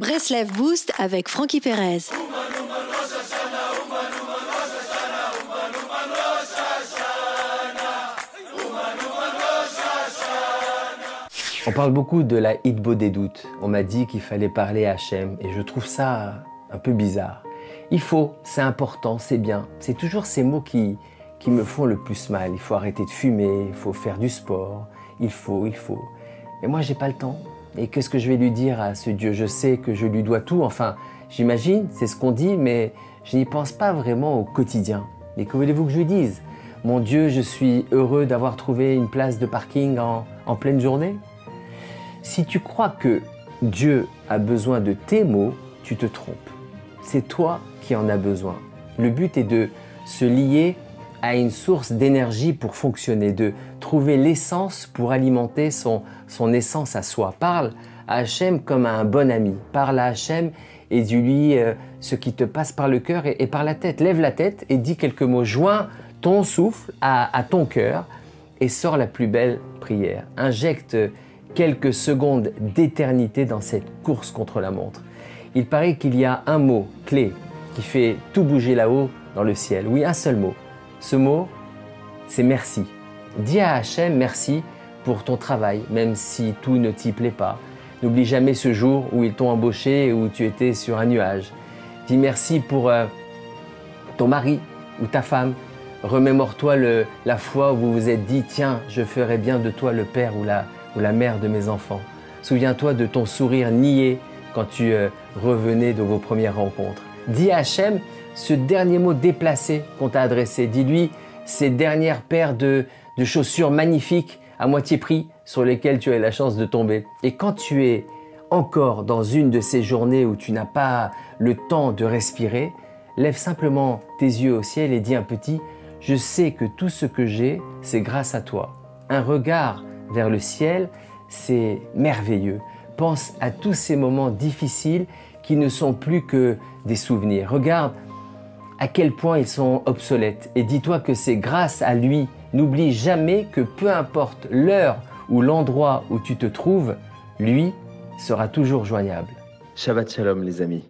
Breslev Boost avec Frankie Perez. On parle beaucoup de la hitbo des doutes. On m'a dit qu'il fallait parler à et je trouve ça un peu bizarre. Il faut, c'est important, c'est bien. C'est toujours ces mots qui, qui me font le plus mal. Il faut arrêter de fumer, il faut faire du sport, il faut, il faut. Mais moi, j'ai pas le temps. Et qu'est-ce que je vais lui dire à ce Dieu? Je sais que je lui dois tout. Enfin, j'imagine, c'est ce qu'on dit, mais je n'y pense pas vraiment au quotidien. Et que voulez-vous que je lui dise? Mon Dieu, je suis heureux d'avoir trouvé une place de parking en, en pleine journée? Si tu crois que Dieu a besoin de tes mots, tu te trompes. C'est toi qui en as besoin. Le but est de se lier à une source d'énergie pour fonctionner, de trouver l'essence pour alimenter son, son essence à soi. Parle à Hachem comme à un bon ami. Parle à Hachem et dis-lui euh, ce qui te passe par le cœur et, par la tête. Lève la tête et dis quelques mots. Joins ton souffle à, à ton cœur et sors la plus belle prière. Injecte quelques secondes d'éternité dans cette course contre la montre. Il paraît qu'il y a un mot clé qui fait tout bouger là-haut dans le ciel. Oui, un seul mot. Ce mot, c'est merci. Dis à Hachem merci pour ton travail, même si tout ne t'y plaît pas. N'oublie jamais ce jour où ils t'ont embauché et où tu étais sur un nuage. Dis merci pour euh, ton mari ou ta femme. Remémore-toi la fois où vous vous êtes dit, tiens, je ferai bien de toi le père ou la, ou la mère de mes enfants. Souviens-toi de ton sourire niais quand tu euh, revenais de vos premières rencontres. Dis à Hachem ce dernier mot déplacé qu'on t'a adressé. Dis-lui ces dernières paires de, de chaussures magnifiques à moitié prix sur lesquelles tu as eu la chance de tomber. Et quand tu es encore dans une de ces journées où tu n'as pas le temps de respirer, lève simplement tes yeux au ciel et dis un petit, je sais que tout ce que j'ai, c'est grâce à toi. Un regard vers le ciel, c'est merveilleux. Pense à tous ces moments difficiles qui ne sont plus que des souvenirs. Regarde à quel point ils sont obsolètes et dis-toi que c'est grâce à lui. N'oublie jamais que peu importe l'heure ou l'endroit où tu te trouves, lui sera toujours joignable. Shabbat Shalom les amis.